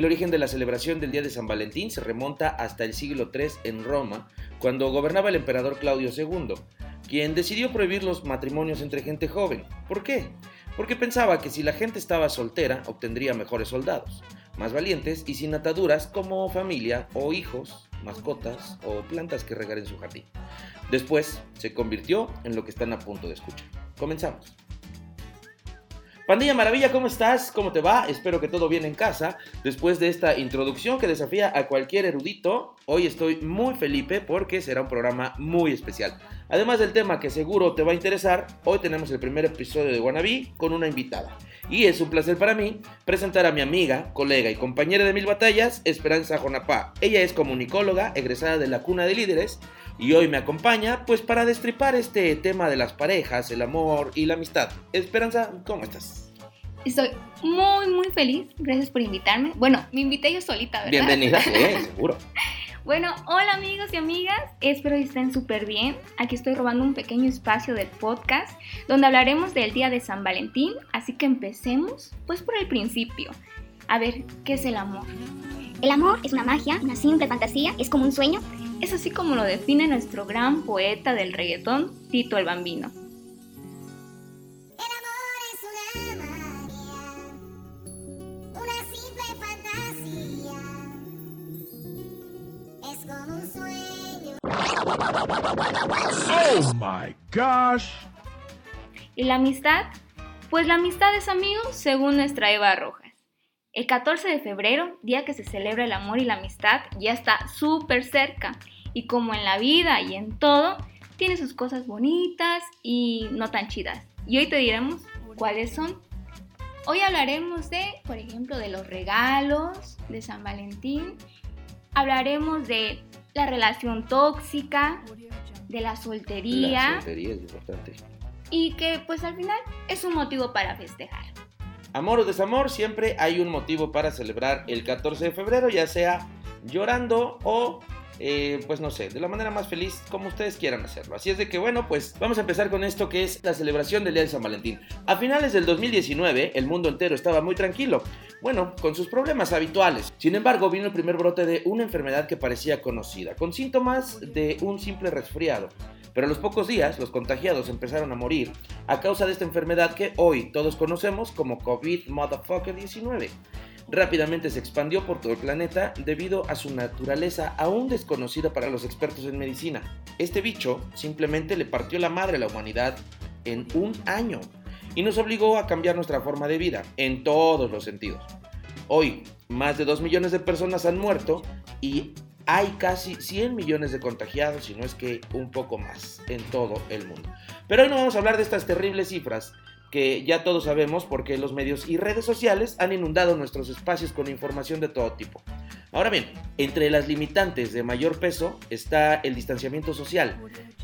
El origen de la celebración del Día de San Valentín se remonta hasta el siglo III en Roma, cuando gobernaba el emperador Claudio II, quien decidió prohibir los matrimonios entre gente joven. ¿Por qué? Porque pensaba que si la gente estaba soltera, obtendría mejores soldados, más valientes y sin ataduras como familia o hijos, mascotas o plantas que regar en su jardín. Después se convirtió en lo que están a punto de escuchar. Comenzamos. Pandilla Maravilla, ¿cómo estás? ¿Cómo te va? Espero que todo bien en casa. Después de esta introducción que desafía a cualquier erudito, hoy estoy muy Felipe porque será un programa muy especial. Además del tema que seguro te va a interesar, hoy tenemos el primer episodio de Wannabe con una invitada. Y es un placer para mí presentar a mi amiga, colega y compañera de mil batallas, Esperanza Jonapá. Ella es comunicóloga, egresada de la Cuna de Líderes, y hoy me acompaña pues para destripar este tema de las parejas, el amor y la amistad. Esperanza, ¿cómo estás? Estoy muy, muy feliz. Gracias por invitarme. Bueno, me invité yo solita, ¿verdad? Bienvenida, sí, seguro. Bueno, hola amigos y amigas, espero que estén súper bien. Aquí estoy robando un pequeño espacio del podcast donde hablaremos del Día de San Valentín, así que empecemos pues por el principio. A ver, ¿qué es el amor? El amor es una magia, una simple fantasía, es como un sueño es así como lo define nuestro gran poeta del reggaetón, Tito el Bambino. Oh my gosh. ¿Y la amistad? Pues la amistad es amigos según nuestra Eva Rojas. El 14 de febrero, día que se celebra el amor y la amistad, ya está súper cerca. Y como en la vida y en todo, tiene sus cosas bonitas y no tan chidas. Y hoy te diremos cuáles son. Hoy hablaremos de, por ejemplo, de los regalos de San Valentín. Hablaremos de la relación tóxica, de la soltería. La soltería es importante. Y que pues al final es un motivo para festejar. Amor o desamor, siempre hay un motivo para celebrar el 14 de febrero, ya sea llorando o eh, pues no sé, de la manera más feliz como ustedes quieran hacerlo. Así es de que bueno, pues vamos a empezar con esto que es la celebración del Día de San Valentín. A finales del 2019 el mundo entero estaba muy tranquilo, bueno, con sus problemas habituales. Sin embargo, vino el primer brote de una enfermedad que parecía conocida, con síntomas de un simple resfriado. Pero a los pocos días, los contagiados empezaron a morir a causa de esta enfermedad que hoy todos conocemos como COVID-19. Rápidamente se expandió por todo el planeta debido a su naturaleza aún desconocida para los expertos en medicina. Este bicho simplemente le partió la madre a la humanidad en un año y nos obligó a cambiar nuestra forma de vida en todos los sentidos. Hoy, más de 2 millones de personas han muerto y hay casi 100 millones de contagiados, si no es que un poco más, en todo el mundo. Pero hoy no vamos a hablar de estas terribles cifras que ya todos sabemos porque los medios y redes sociales han inundado nuestros espacios con información de todo tipo. Ahora bien, entre las limitantes de mayor peso está el distanciamiento social,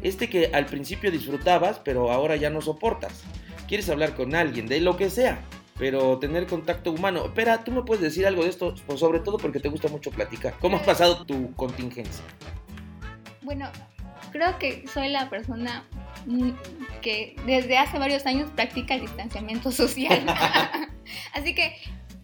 este que al principio disfrutabas pero ahora ya no soportas. Quieres hablar con alguien de lo que sea, pero tener contacto humano. Espera, ¿tú me puedes decir algo de esto? Pues sobre todo porque te gusta mucho platicar. ¿Cómo has pasado tu contingencia? Bueno, creo que soy la persona que desde hace varios años practica el distanciamiento social. Así que,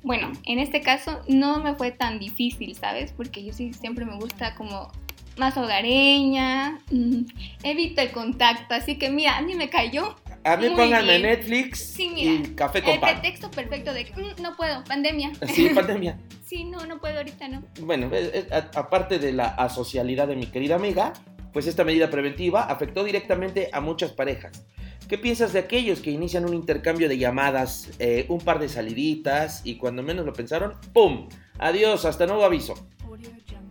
bueno, en este caso no me fue tan difícil, ¿sabes? Porque yo sí siempre me gusta como más hogareña, mm, evito el contacto, así que mira, a mí me cayó a mí pónganme Netflix y café con el pan. El pretexto perfecto de mm, no puedo, pandemia. Sí, pandemia. sí, no, no puedo ahorita, no. Bueno, aparte de la asocialidad de mi querida amiga, pues esta medida preventiva afectó directamente a muchas parejas. ¿Qué piensas de aquellos que inician un intercambio de llamadas, eh, un par de saliditas y cuando menos lo pensaron, ¡pum! Adiós, hasta nuevo aviso.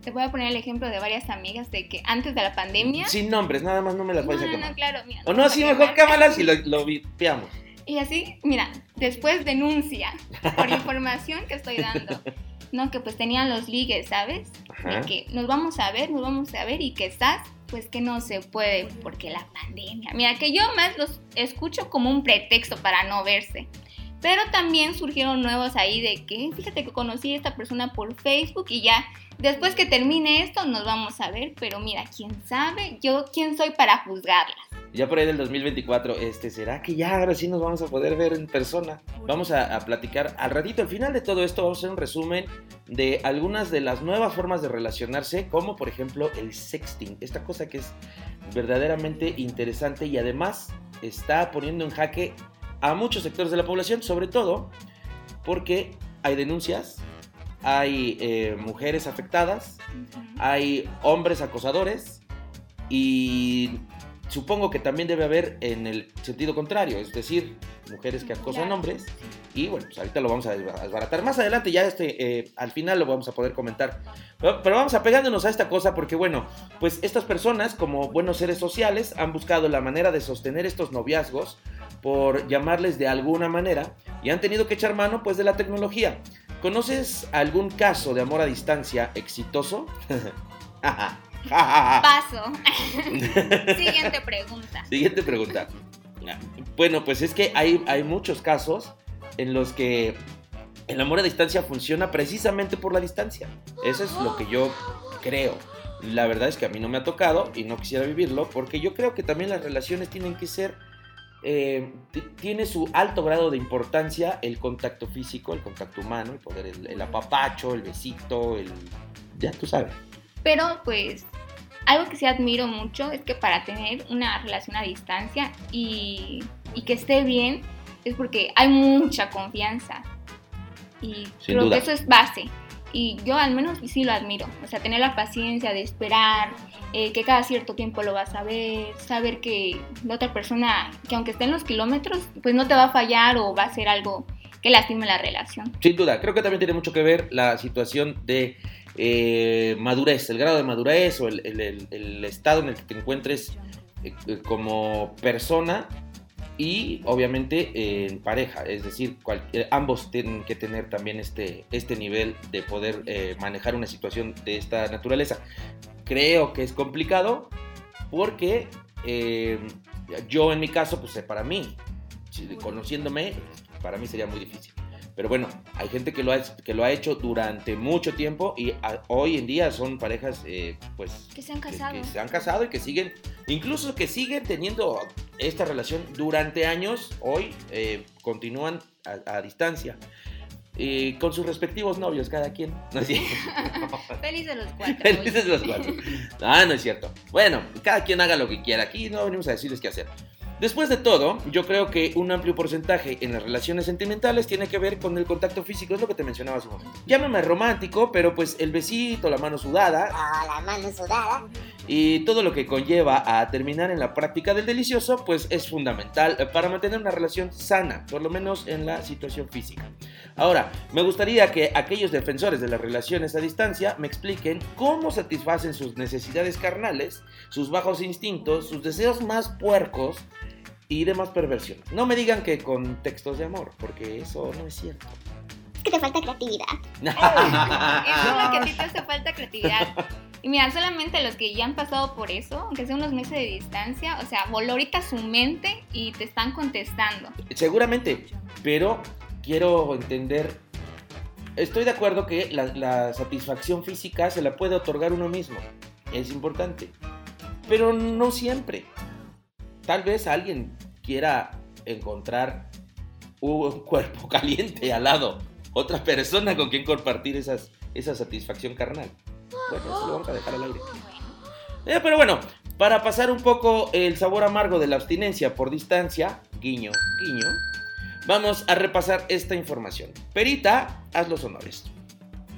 Te voy a poner el ejemplo de varias amigas de que antes de la pandemia. Sin nombres, nada más no me las voy no, No, no, claro, mira. O no, así mejor cámaras y lo, lo vipeamos. Y así, mira, después denuncia por información que estoy dando. No, que pues tenían los ligues, ¿sabes? De que nos vamos a ver, nos vamos a ver y que estás, pues que no se puede porque la pandemia. Mira, que yo más los escucho como un pretexto para no verse. Pero también surgieron nuevos ahí de que, fíjate que conocí a esta persona por Facebook y ya, después que termine esto nos vamos a ver, pero mira, quién sabe, yo quién soy para juzgarlas. ya por ahí del 2024, este, ¿será que ya ahora sí nos vamos a poder ver en persona? Vamos a, a platicar al ratito, al final de todo esto vamos a hacer un resumen de algunas de las nuevas formas de relacionarse, como por ejemplo el sexting, esta cosa que es verdaderamente interesante y además está poniendo en jaque a muchos sectores de la población, sobre todo porque hay denuncias, hay eh, mujeres afectadas, hay hombres acosadores y supongo que también debe haber en el sentido contrario, es decir, mujeres que acosan Claro. hombres. Y bueno, pues ahorita lo vamos a desbaratar. Más adelante, ya este, eh, al final lo vamos a poder comentar. Pero, pero vamos apegándonos a esta cosa porque, bueno, pues estas personas, como buenos seres sociales, han buscado la manera de sostener estos noviazgos, por llamarles de alguna manera, y han tenido que echar mano, pues, de la tecnología. ¿Conoces algún caso de amor a distancia exitoso? Paso. Siguiente pregunta. Siguiente pregunta. Bueno, pues es que hay, hay muchos casos en los que el amor a distancia funciona precisamente por la distancia. Eso es lo que yo creo. La verdad es que a mí no me ha tocado y no quisiera vivirlo porque yo creo que también las relaciones tienen que ser... eh, tiene su alto grado de importancia el contacto físico, el contacto humano, el poder, el, el apapacho, el besito, el... Ya tú sabes. Pero pues algo que sí admiro mucho es que para tener una relación a distancia y, y que esté bien es porque hay mucha confianza. Y Sin creo duda. que eso es base. Y yo al menos sí lo admiro. O sea, tener la paciencia de esperar, eh, que cada cierto tiempo lo vas a ver, saber que la otra persona, que aunque esté en los kilómetros, pues no te va a fallar o va a hacer algo que lastime la relación. Sin duda, creo que también tiene mucho que ver la situación de eh, madurez, el grado de madurez o el, el- estado en el que te encuentres eh, eh, como persona y obviamente eh, en pareja, es decir, cual- ambos tienen que tener también este, este nivel de poder manejar una situación de esta naturaleza. Creo que es complicado porque yo en mi caso, pues para mí, conociéndome, para mí sería muy difícil. Pero bueno, hay gente que lo ha, que lo ha hecho durante mucho tiempo y a- hoy en día son parejas, eh, pues, Que se han que- casado. que se han casado y que siguen, incluso que siguen teniendo esta relación durante años, hoy eh, continúan a, a distancia. Y con sus respectivos novios, cada quien. No es cierto. Feliz de los cuatro. Felices los cuatro. Ah, no es cierto. Bueno, cada quien haga lo que quiera. Aquí no venimos a decirles qué hacer. Después de todo, yo creo que un amplio porcentaje en las relaciones sentimentales tiene que ver con el contacto físico, es lo que te mencionaba hace un momento. Llámame romántico, pero pues el besito, la mano sudada Ah, la mano sudada. y todo lo que conlleva a terminar en la práctica del delicioso, pues es fundamental para mantener una relación sana, por lo menos en la situación física. Ahora, me gustaría que aquellos defensores de las relaciones a distancia me expliquen cómo satisfacen sus necesidades carnales, sus bajos instintos, sus deseos más puercos y demás perversiones. No me digan que con textos de amor, porque eso no es cierto. Es que te falta creatividad. Eso es lo que a ti te hace falta creatividad. Y mira, solamente los que ya han pasado por eso, aunque sea unos meses de distancia, o sea, voló ahorita su mente y te están contestando. Seguramente, pero quiero entender. Estoy de acuerdo que la, la satisfacción física se la puede otorgar uno mismo. Es importante. Pero no siempre. Tal vez alguien quiera encontrar un cuerpo caliente al lado. Otra persona con quien compartir esas, esa satisfacción carnal. Bueno, eso lo vamos a dejar al aire. Eh, pero bueno, para pasar un poco el sabor amargo de la abstinencia por distancia, guiño, guiño, vamos a repasar esta información. Perita, haz los honores.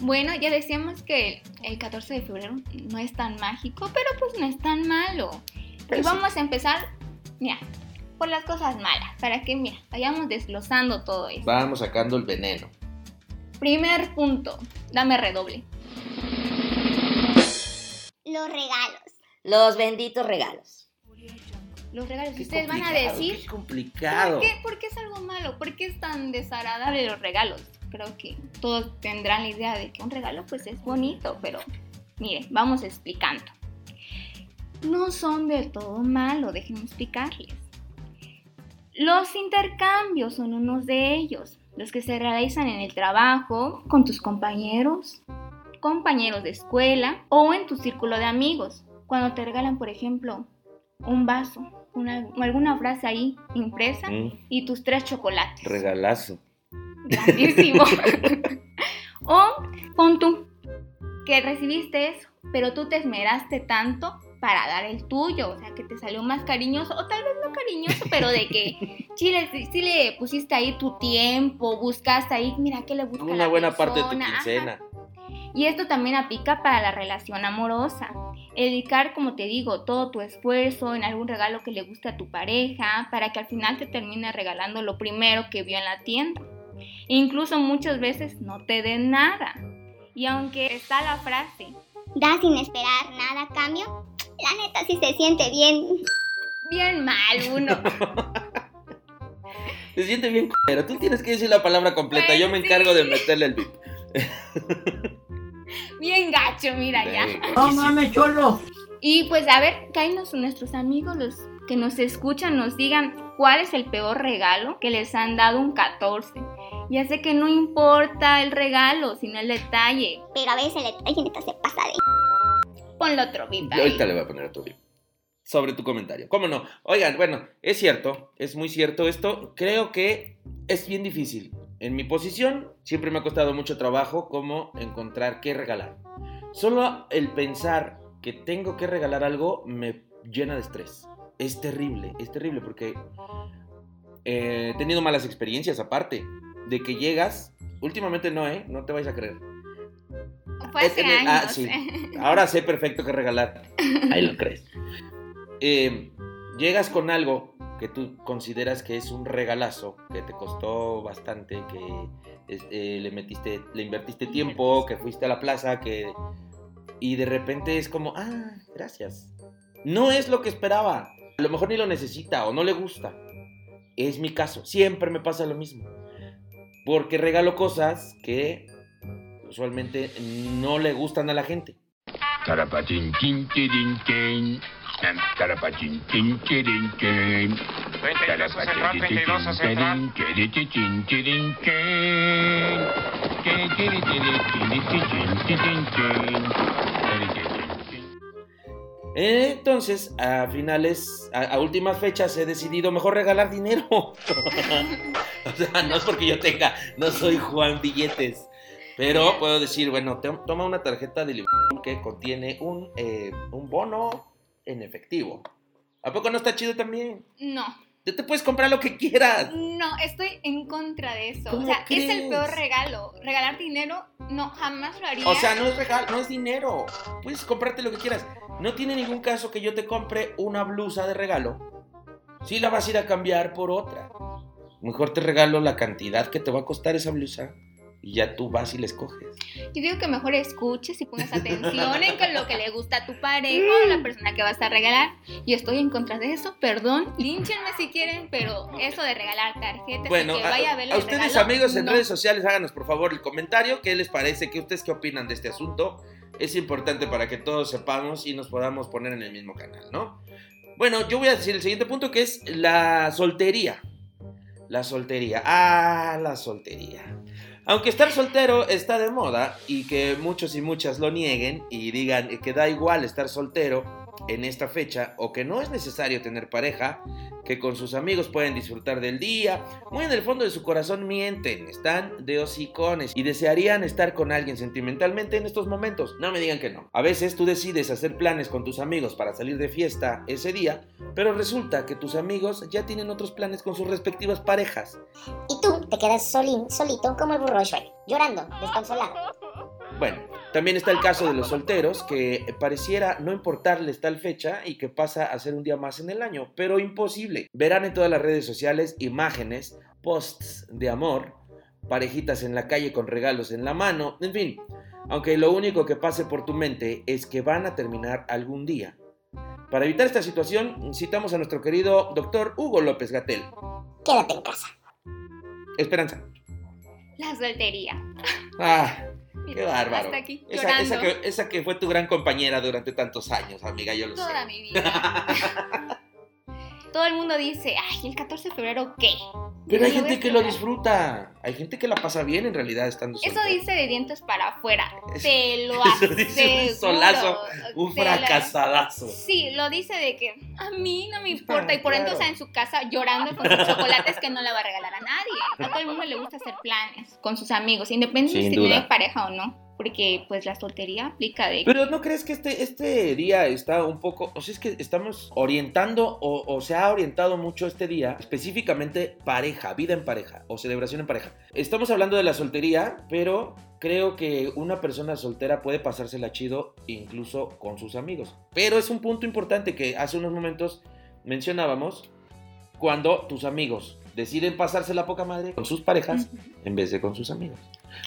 Bueno, ya decíamos que el, el 14 de febrero no es tan mágico, pero pues no es tan malo. Y sí. vamos a empezar, mira, por las cosas malas, para que, mira, vayamos desglosando todo eso. Vamos sacando el veneno. Primer punto, dame redoble. Los regalos. Los benditos regalos. Los regalos, Qué ustedes van a decir, Qué complicado. ¿Por qué, por qué es algo malo? ¿Por qué es tan desagradable los regalos? Creo que todos tendrán la idea de que un regalo pues es bonito, pero mire, vamos explicando. No son del todo malo, déjenme explicarles. Los intercambios son unos de ellos, los que se realizan en el trabajo, con tus compañeros, compañeros de escuela o en tu círculo de amigos. Cuando te regalan, por ejemplo, un vaso una- alguna frase ahí impresa Mm, y tus tres chocolates. regalazo. Grandísimo. o pon tú que recibiste eso, pero tú te esmeraste tanto para dar el tuyo, o sea, que te salió más cariñoso, o tal vez no cariñoso, pero de que sí le, sí le pusiste ahí tu tiempo, buscaste ahí, mira, ¿qué le busca a Una la buena parte de tu persona? Ajá. quincena. Y esto también aplica para la relación amorosa. Dedicar, como te digo, todo tu esfuerzo en algún regalo que le guste a tu pareja para que al final te termine regalando lo primero que vio en la tienda. Incluso muchas veces no te den nada. Y aunque está la frase, Da sin esperar nada a cambio. La neta sí se siente bien. bien mal uno. Se siente bien, pero tú tienes que decir la palabra completa. Yo me encargo sí. de meterle el bip. Bien gacho, mira ya. No mames, cholo. Y pues a ver, que ahí nos- nuestros amigos, los que nos escuchan, nos digan cuál es el peor regalo que les han dado un 14. Ya sé que no importa el regalo, sino el detalle. Pero a veces el detalle neta se pasa de. Ponlo otro bip ahí. ahorita le voy a poner otro bip. Sobre tu comentario. ¿Cómo no? Oigan, bueno, es cierto, es muy cierto esto. Creo que es bien difícil. En mi posición siempre me ha costado mucho trabajo como encontrar qué regalar. Solo el pensar que tengo que regalar algo me llena de estrés. Es terrible, es terrible porque eh, he tenido malas experiencias aparte. De que llegas, últimamente no, ¿eh? No te vais a creer. Fue hace años. ah, sí. Ahora sé perfecto qué regalar. Ahí lo crees. Eh, llegas con algo que tú consideras que es un regalazo, que te costó bastante, que eh, le metiste, le invertiste tiempo, que fuiste a la plaza, que y de repente es como, ah, gracias. No es lo que esperaba. A lo mejor ni lo necesita o no le gusta. Es mi caso. Siempre me pasa lo mismo. Porque regalo cosas que usualmente no le gustan a la gente. Carapachín, chin, chirin, chin. Carapachín, chin, chirin, chin. 32 a central, 32 a central. Carapachín, chirin, chin. Chirin, chirin, chirin, chirin, chirin, chirin, chirin, chin. Entonces, a finales, a, a últimas fechas he decidido mejor regalar dinero. o sea, no es porque yo tenga, no soy Juan Billetes. Pero puedo decir, bueno, te- toma una tarjeta de Liverpool que contiene un, eh, un bono en efectivo. ¿A poco no está chido también? No, Tú te puedes comprar lo que quieras. no, estoy en contra de eso. O ¿Cómo sea, es crees? el peor regalo. Regalar dinero, no, jamás lo haría. O sea, no es regalo, no es dinero. Puedes comprarte lo que quieras. No tiene ningún caso que yo te compre una blusa de regalo. Si la vas a ir a cambiar por otra. Mejor te regalo la cantidad que te va a costar esa blusa. Y ya tú vas y la escoges. Yo digo que mejor escuches y pongas atención en con lo que le gusta a tu pareja o a la persona que vas a regalar. Yo estoy en contra de eso, perdón, línchenme si quieren, pero eso de regalar tarjetas Bueno, y que a, vaya a ver a ustedes regalo, amigos en no. redes sociales, háganos por favor el comentario. ¿Qué les parece? ¿Qué ustedes qué opinan de este asunto? Es importante para que todos sepamos y nos podamos poner en el mismo canal, ¿no? Bueno, yo voy a decir el siguiente punto que es la soltería. La soltería. Ah, la soltería. Aunque estar soltero está de moda y que muchos y muchas lo nieguen y digan que da igual estar soltero en esta fecha o que no es necesario tener pareja, que con sus amigos pueden disfrutar del día, muy en el fondo de su corazón mienten, están de hocicones y desearían estar con alguien sentimentalmente en estos momentos. No me digan que no. A veces tú decides hacer planes con tus amigos para salir de fiesta ese día, pero resulta que tus amigos ya tienen otros planes con sus respectivas parejas. Te quedas solín, solito como el burro de Shrek, llorando, desconsolado. Bueno, también está el caso de los solteros, que pareciera no importarles tal fecha y que pasa a ser un día más en el año, pero imposible. Verán en todas las redes sociales imágenes, posts de amor, parejitas en la calle con regalos en la mano, en fin, aunque lo único que pase por tu mente es que van a terminar algún día. Para evitar esta situación, citamos a nuestro querido doctor Hugo López Gatel. Quédate en casa. Esperanza. La soltería. Ah, Mira, qué bárbaro. Hasta aquí, Esa, llorando. esa que, esa que fue tu gran compañera durante tantos años, amiga, yo lo sé. Toda mi vida. todo el mundo dice, ay, el 14 de febrero, ¿qué? Pero hay gente que lo disfruta. Hay gente que la pasa bien en realidad estando Eso soltero. dice de dientes para afuera. Te lo eso dice un solazo, Un fracasadazo. Sí, lo dice de que a mí no me importa. y por claro. está en su casa llorando con sus chocolates que no le va a regalar a nadie. A todo el mundo le gusta hacer planes con sus amigos, independientemente si tiene pareja o no. Porque pues la soltería aplica de Pero ¿no crees que este, este día está un poco, o sea, es que estamos orientando o, o se ha orientado mucho este día, específicamente pareja, vida en pareja o celebración en pareja? Estamos hablando de la soltería, pero creo que una persona soltera puede pasársela chido incluso con sus amigos. Pero es un punto importante que hace unos momentos mencionábamos, cuando tus amigos deciden pasarse la poca madre con sus parejas en vez de con sus amigos.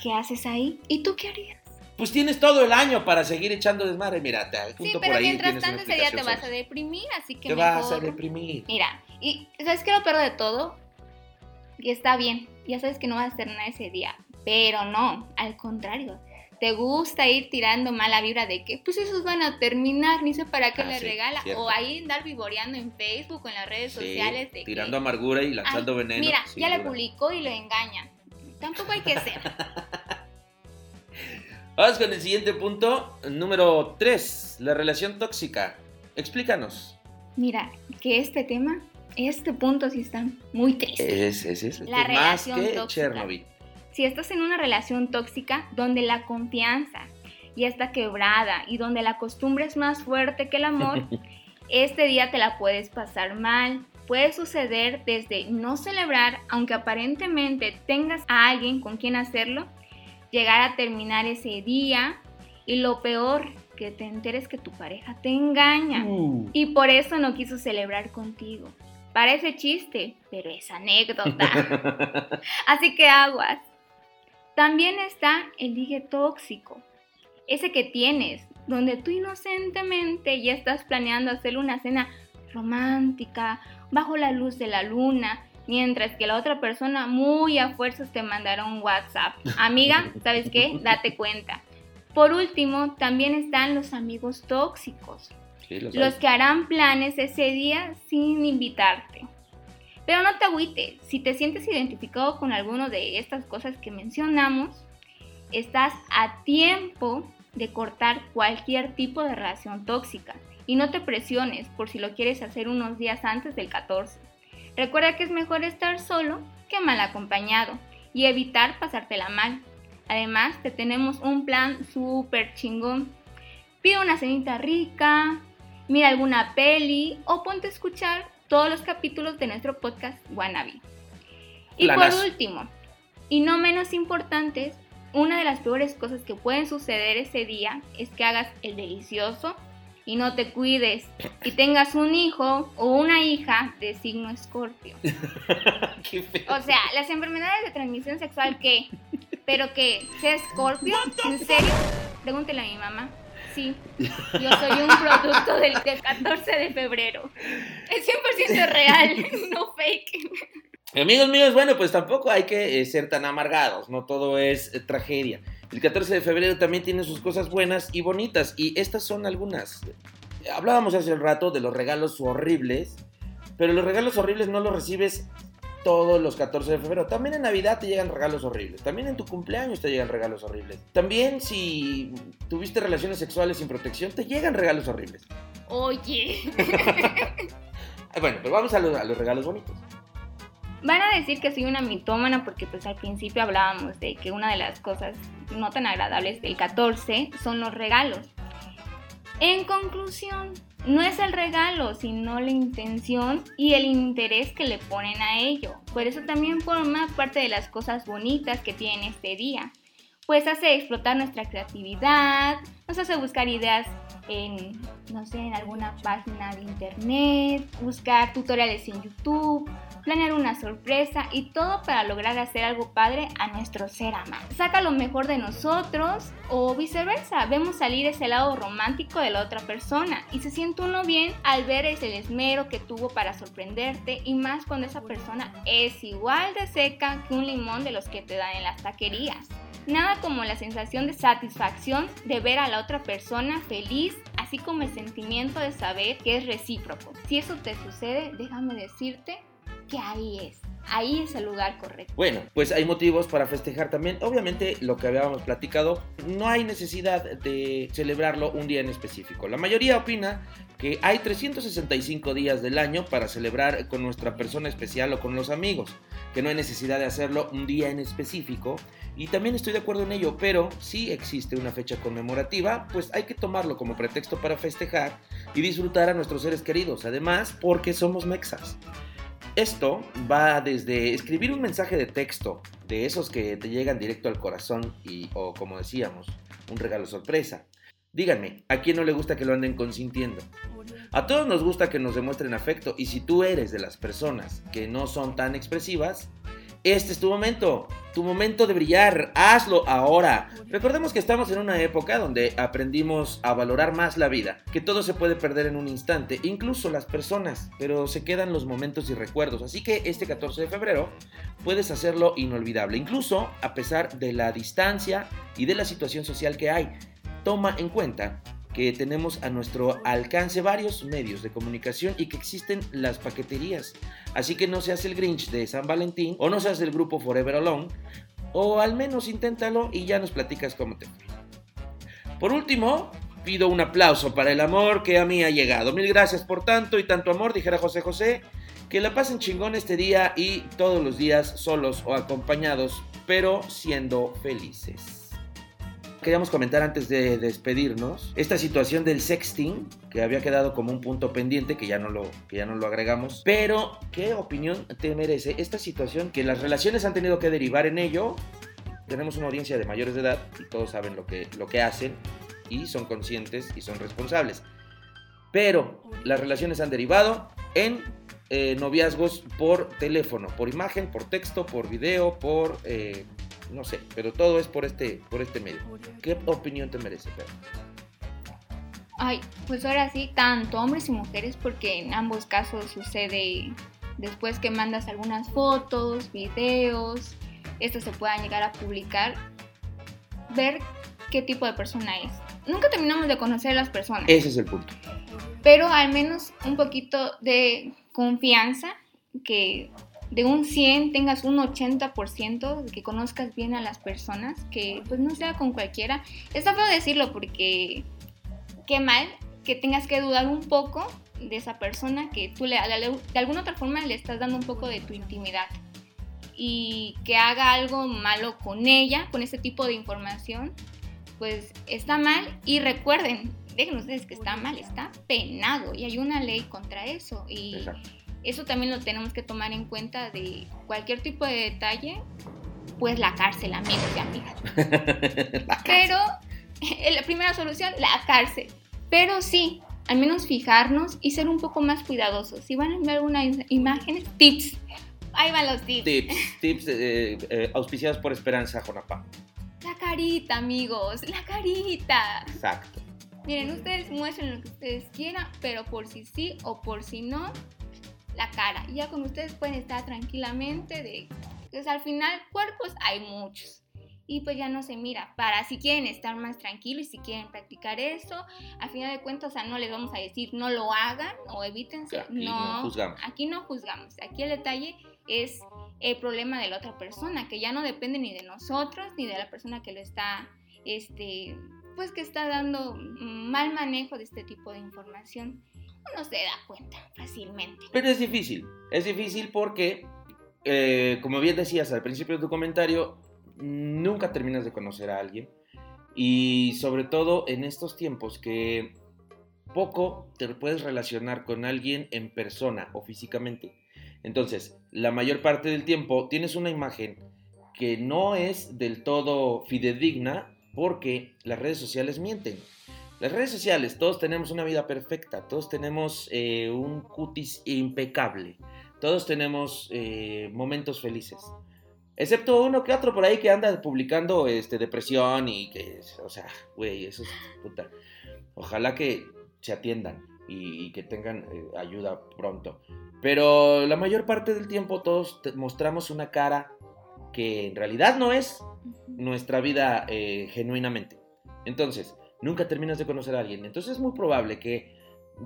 ¿Qué haces ahí? ¿Y tú qué harías? Pues tienes todo el año para seguir echando desmadre. Mira, te Sí, pero por ahí mientras tanto ese día te vas a deprimir, así que Te mejor... vas a deprimir. Mira, y ¿sabes qué lo peor de todo? Que está bien, ya sabes que no vas a hacer nada ese día, pero no, al contrario. Te gusta ir tirando mala vibra de que, pues esos van a terminar, ni sé para qué Ah, le sí, regala. cierto. O ahí andar vivoreando en Facebook o en las redes Sí, sociales de tirando que, amargura y lanzando "Ay, veneno. Mira, ya le publicó y lo engaña. Tampoco hay que ser. Vamos con el siguiente punto, número 3, la relación tóxica. Explícanos. Mira, que este tema, este punto sí está muy triste. Es, es, es, La es más relación que tóxica. Chernobyl. Si estás en una relación tóxica donde la confianza ya está quebrada y donde la costumbre es más fuerte que el amor, este día te la puedes pasar mal. Puede suceder desde no celebrar, aunque aparentemente tengas a alguien con quien hacerlo, llegar a terminar ese día y lo peor, que te enteres que tu pareja te engaña Uh, y por eso no quiso celebrar contigo. Parece chiste, pero es anécdota. Así que aguas. También está el ligue tóxico. Ese que tienes, donde tú inocentemente ya estás planeando hacerle una cena romántica, bajo la luz de la luna, mientras que la otra persona muy a fuerzas te mandará un WhatsApp. Amiga, ¿sabes qué? Date cuenta. Por último, también están los amigos tóxicos sí, los sabes. que harán planes ese día sin invitarte. Pero no te agüites, si te sientes identificado con alguno de estas cosas que mencionamos, estás a tiempo de cortar cualquier tipo de relación tóxica y no te presiones por si lo quieres hacer unos días antes del 14. Recuerda que es mejor estar solo que mal acompañado y evitar pasártela mal. Además, te tenemos un plan súper chingón. Pide una cenita rica, mira alguna peli o ponte a escuchar todos los capítulos de nuestro podcast Wannabe. Y por último, y no menos importante, una de las peores cosas que pueden suceder ese día es que hagas el delicioso y no te cuides y tengas un hijo o una hija de signo escorpio. O sea, las enfermedades de transmisión sexual, ¿qué? ¿Pero qué? ¿Sea escorpio? ¿En serio? Pregúntele a mi mamá. Sí, yo soy un producto del, del 14 de febrero. Es 100% real, no fake. Amigos míos, bueno, pues tampoco hay que eh, ser tan amargados, no todo es eh, tragedia. El 14 de febrero también tiene sus cosas buenas y bonitas, y estas son algunas. Hablábamos hace un rato de los regalos horribles, pero los regalos horribles no los recibes todos los 14 de febrero. También en Navidad te llegan regalos horribles, también en tu cumpleaños te llegan regalos horribles. También si tuviste relaciones sexuales sin protección, te llegan regalos horribles. Oye, Bueno, pero vamos a los, a los regalos bonitos. Van a decir que soy una mitómana porque pues al principio hablábamos de que una de las cosas no tan agradables del 14 son los regalos. En conclusión, no es el regalo, sino la intención y el interés que le ponen a ello. Por eso también forma parte de las cosas bonitas que tiene este día. Pues hace explotar nuestra creatividad, nos hace buscar ideas en, no sé, en alguna página de internet, buscar tutoriales en YouTube, planear una sorpresa y todo para lograr hacer algo padre a nuestro ser amado. Saca lo mejor de nosotros o viceversa, vemos salir ese lado romántico de la otra persona y se siente uno bien al ver ese esmero que tuvo para sorprenderte y más cuando esa persona es igual de seca que un limón de los que te dan en las taquerías. Nada como la sensación de satisfacción de ver a la otra persona feliz así como el sentimiento de saber que es recíproco. Si eso te sucede, déjame decirte que ahí es. Ahí es el lugar correcto. Bueno, pues hay motivos para festejar también. Obviamente, lo que habíamos platicado, no hay necesidad de celebrarlo un día en específico. La mayoría opina que hay 365 días del año para celebrar con nuestra persona especial o con los amigos, que no hay necesidad de hacerlo un día en específico. Y también estoy de acuerdo en ello, pero si existe una fecha conmemorativa, pues hay que tomarlo como pretexto para festejar y disfrutar a nuestros seres queridos. Además, porque somos mexas. Esto va desde escribir un mensaje de texto, de esos que te llegan directo al corazón y, o como decíamos, un regalo sorpresa. Díganme, ¿a quién no le gusta que lo anden consintiendo? A todos nos gusta que nos demuestren afecto y si tú eres de las personas que no son tan expresivas, este es tu momento, tu momento de brillar, hazlo ahora. Recordemos que estamos en una época donde aprendimos a valorar más la vida, que todo se puede perder en un instante, incluso las personas, pero se quedan los momentos y recuerdos, así que este 14 de febrero puedes hacerlo inolvidable, incluso a pesar de la distancia y de la situación social que hay. Toma en cuenta que tenemos a nuestro alcance varios medios de comunicación y que existen las paqueterías. Así que no seas el Grinch de San Valentín o no seas del grupo Forever Alone, o al menos inténtalo y ya nos platicas cómo te fue. Por último, pido un aplauso para el amor que a mí ha llegado. Mil gracias por tanto y tanto amor, dijera José José. Que la pasen chingón este día y todos los días solos o acompañados, pero siendo felices queríamos comentar antes de despedirnos esta situación del sexting que había quedado como un punto pendiente que ya no lo que ya no lo agregamos pero qué opinión te merece esta situación que las relaciones han tenido que derivar en ello. Tenemos una audiencia de mayores de edad y todos saben lo que lo que hacen y son conscientes y son responsables. Pero las relaciones han derivado en eh, noviazgos por teléfono, por imagen, por texto, por video, por eh, no sé, pero todo es por este, por este medio. ¿Qué opinión te merece, Pedro? Ay, pues ahora sí, tanto hombres y mujeres, porque en ambos casos sucede después que mandas algunas fotos, videos, estos se puedan llegar a publicar, ver qué tipo de persona es. Nunca terminamos de conocer a las personas. Ese es el punto. Pero al menos un poquito de confianza que de un 100 tengas un 80%, que conozcas bien a las personas, que pues no sea con cualquiera. Está feo decirlo porque qué mal que tengas que dudar un poco de esa persona que tú le, de alguna otra forma le estás dando un poco de tu intimidad. Y que haga algo malo con ella, con ese tipo de información, pues está mal. Y recuerden, dejen ustedes que está mal, está penado y hay una ley contra eso y eso también lo tenemos que tomar en cuenta de cualquier tipo de detalle, pues la cárcel, amigos y amigas. Pero la primera solución, la cárcel. Pero sí, al menos fijarnos y ser un poco más cuidadosos. Si van a enviar algunas imágenes, tips. Ahí van los tips. Tips, tips eh, eh, auspiciados por Esperanza Jonapá. La carita, amigos, la carita. Exacto. Miren, ustedes muestren lo que ustedes quieran, pero por si sí o por si no, la cara. Y ya con ustedes pueden estar tranquilamente de, pues al final cuerpos hay muchos. Y pues ya no se mira, para si quieren estar más tranquilos y si quieren practicar eso, a final de cuentas, o sea, no les vamos a decir no lo hagan o evítense. Aquí no, juzgamos. Aquí no juzgamos. Aquí el detalle es el problema de la otra persona, que ya no depende ni de nosotros ni de la persona que lo está, este, pues que está dando mal manejo de este tipo de información no se da cuenta fácilmente. Pero es difícil, es difícil porque, eh, como bien decías al principio de tu comentario, nunca terminas de conocer a alguien y sobre todo en estos tiempos que poco te puedes relacionar con alguien en persona o físicamente. Entonces, la mayor parte del tiempo tienes una imagen que no es del todo fidedigna porque las redes sociales mienten. Las redes sociales, todos tenemos una vida perfecta, todos tenemos eh, un cutis impecable, todos tenemos eh, momentos felices. Excepto uno que otro por ahí que anda publicando este, depresión y que, o sea, güey, eso es puta. Ojalá que se atiendan y, que tengan eh, ayuda pronto. Pero la mayor parte del tiempo todos mostramos una cara que en realidad no es nuestra vida genuinamente. Entonces, nunca terminas de conocer a alguien. Entonces es muy probable que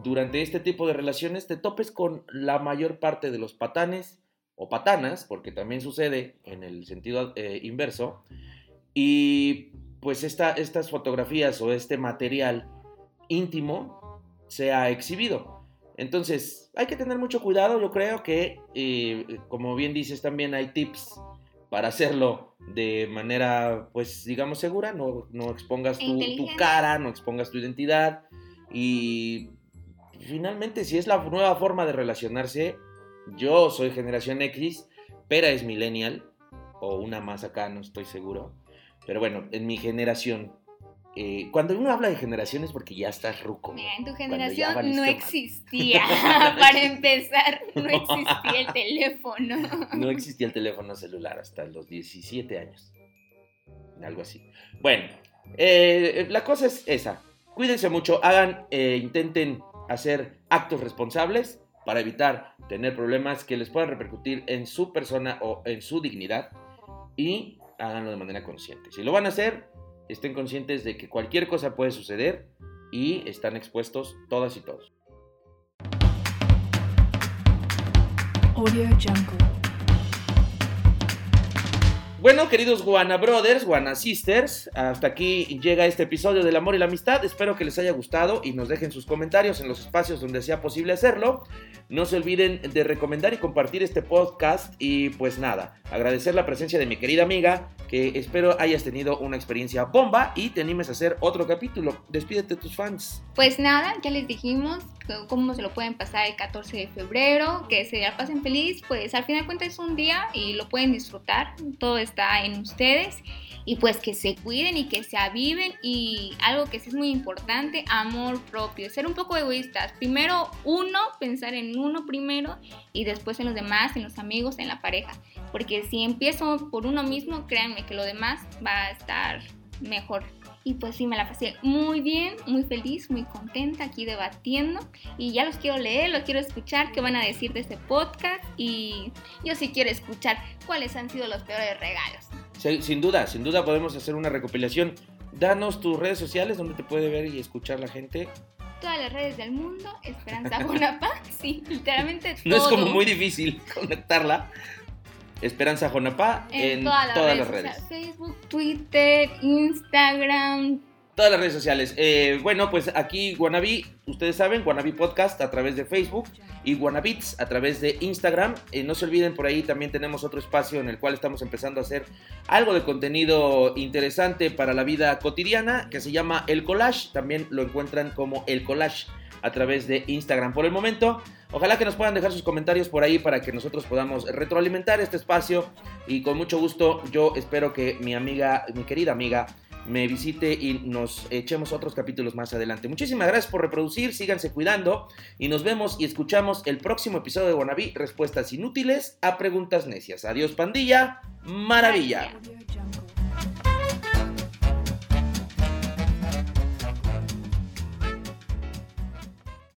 durante este tipo de relaciones te topes con la mayor parte de los patanes o patanas, porque también sucede en el sentido eh, inverso, y pues esta, estas fotografías o este material íntimo sea exhibido. Entonces, hay que tener mucho cuidado, yo creo que, eh, como bien dices, también hay tips para hacerlo de manera, pues, digamos, segura, no, no expongas tu, tu Inteligente. cara, no expongas tu identidad y finalmente, si es la nueva forma de relacionarse, yo soy generación X, Pera es millennial, o una más acá, no estoy seguro. Pero bueno, en mi generación, eh, cuando uno habla de generaciones porque ya estás ruco. Mira, en tu generación no existía, para empezar, no existía el teléfono. No existía el teléfono celular hasta los 17 años. Algo así. Bueno, eh, la cosa es esa. Cuídense mucho, hagan, eh, intenten hacer actos responsables para evitar tener problemas que les puedan repercutir en su persona o en su dignidad y háganlo de manera consciente. Si lo van a hacer, estén conscientes de que cualquier cosa puede suceder y están expuestos todas y todos. Bueno, queridos Guana Brothers, Guana Sisters, hasta aquí llega este episodio del amor y la amistad. Espero que les haya gustado y nos dejen sus comentarios en los espacios donde sea posible hacerlo. No se olviden de recomendar y compartir este podcast y pues nada, agradecer la presencia de mi querida amiga, que espero hayas tenido una experiencia bomba y te animes a hacer otro capítulo. Despídete de tus fans. Pues nada, ya les dijimos cómo se lo pueden pasar el 14 de febrero, que se la pasen feliz, pues al final de cuentas es un día y lo pueden disfrutar, todo está en ustedes. Y pues que se cuiden y que se aviven y algo que sí es muy importante, amor propio, ser un poco egoístas, primero uno, pensar en uno primero y después en los demás, en los amigos, en la pareja, porque si empiezo por uno mismo, créanme que lo demás va a estar mejor. Y pues sí, me la pasé muy bien, muy feliz, muy contenta aquí debatiendo. Y ya los quiero leer, los quiero escuchar, qué van a decir de este podcast. Y yo sí quiero escuchar cuáles han sido los peores regalos. Sí, Sin duda, sin duda podemos hacer una recopilación. Danos tus redes sociales donde te puede ver y escuchar la gente. Todas las redes del mundo, Esperanza Jonapa, sí, literalmente todo. No es como muy difícil conectarla. Esperanza Jonapá en, en, todas las todas redes, las redes. sociales, Facebook, Twitter, Instagram, Todas las redes sociales. Eh, bueno, pues aquí Guanabí, ustedes saben, Guanabí Podcast a través de Facebook y Guanabits a través de Instagram. Eh, no se olviden, por ahí también tenemos otro espacio en el cual estamos empezando a hacer algo de contenido interesante para la vida cotidiana que se llama El Collage. También lo encuentran como El Collage a través de Instagram. Por el momento, ojalá que nos puedan dejar sus comentarios por ahí para que nosotros podamos retroalimentar este espacio y con mucho gusto yo espero que mi amiga, mi querida amiga, me visite y nos echemos otros capítulos más adelante. Muchísimas gracias por reproducir, síganse cuidando y nos vemos y escuchamos el próximo episodio de Wannabe, respuestas inútiles a preguntas necias. Adiós pandilla, maravilla.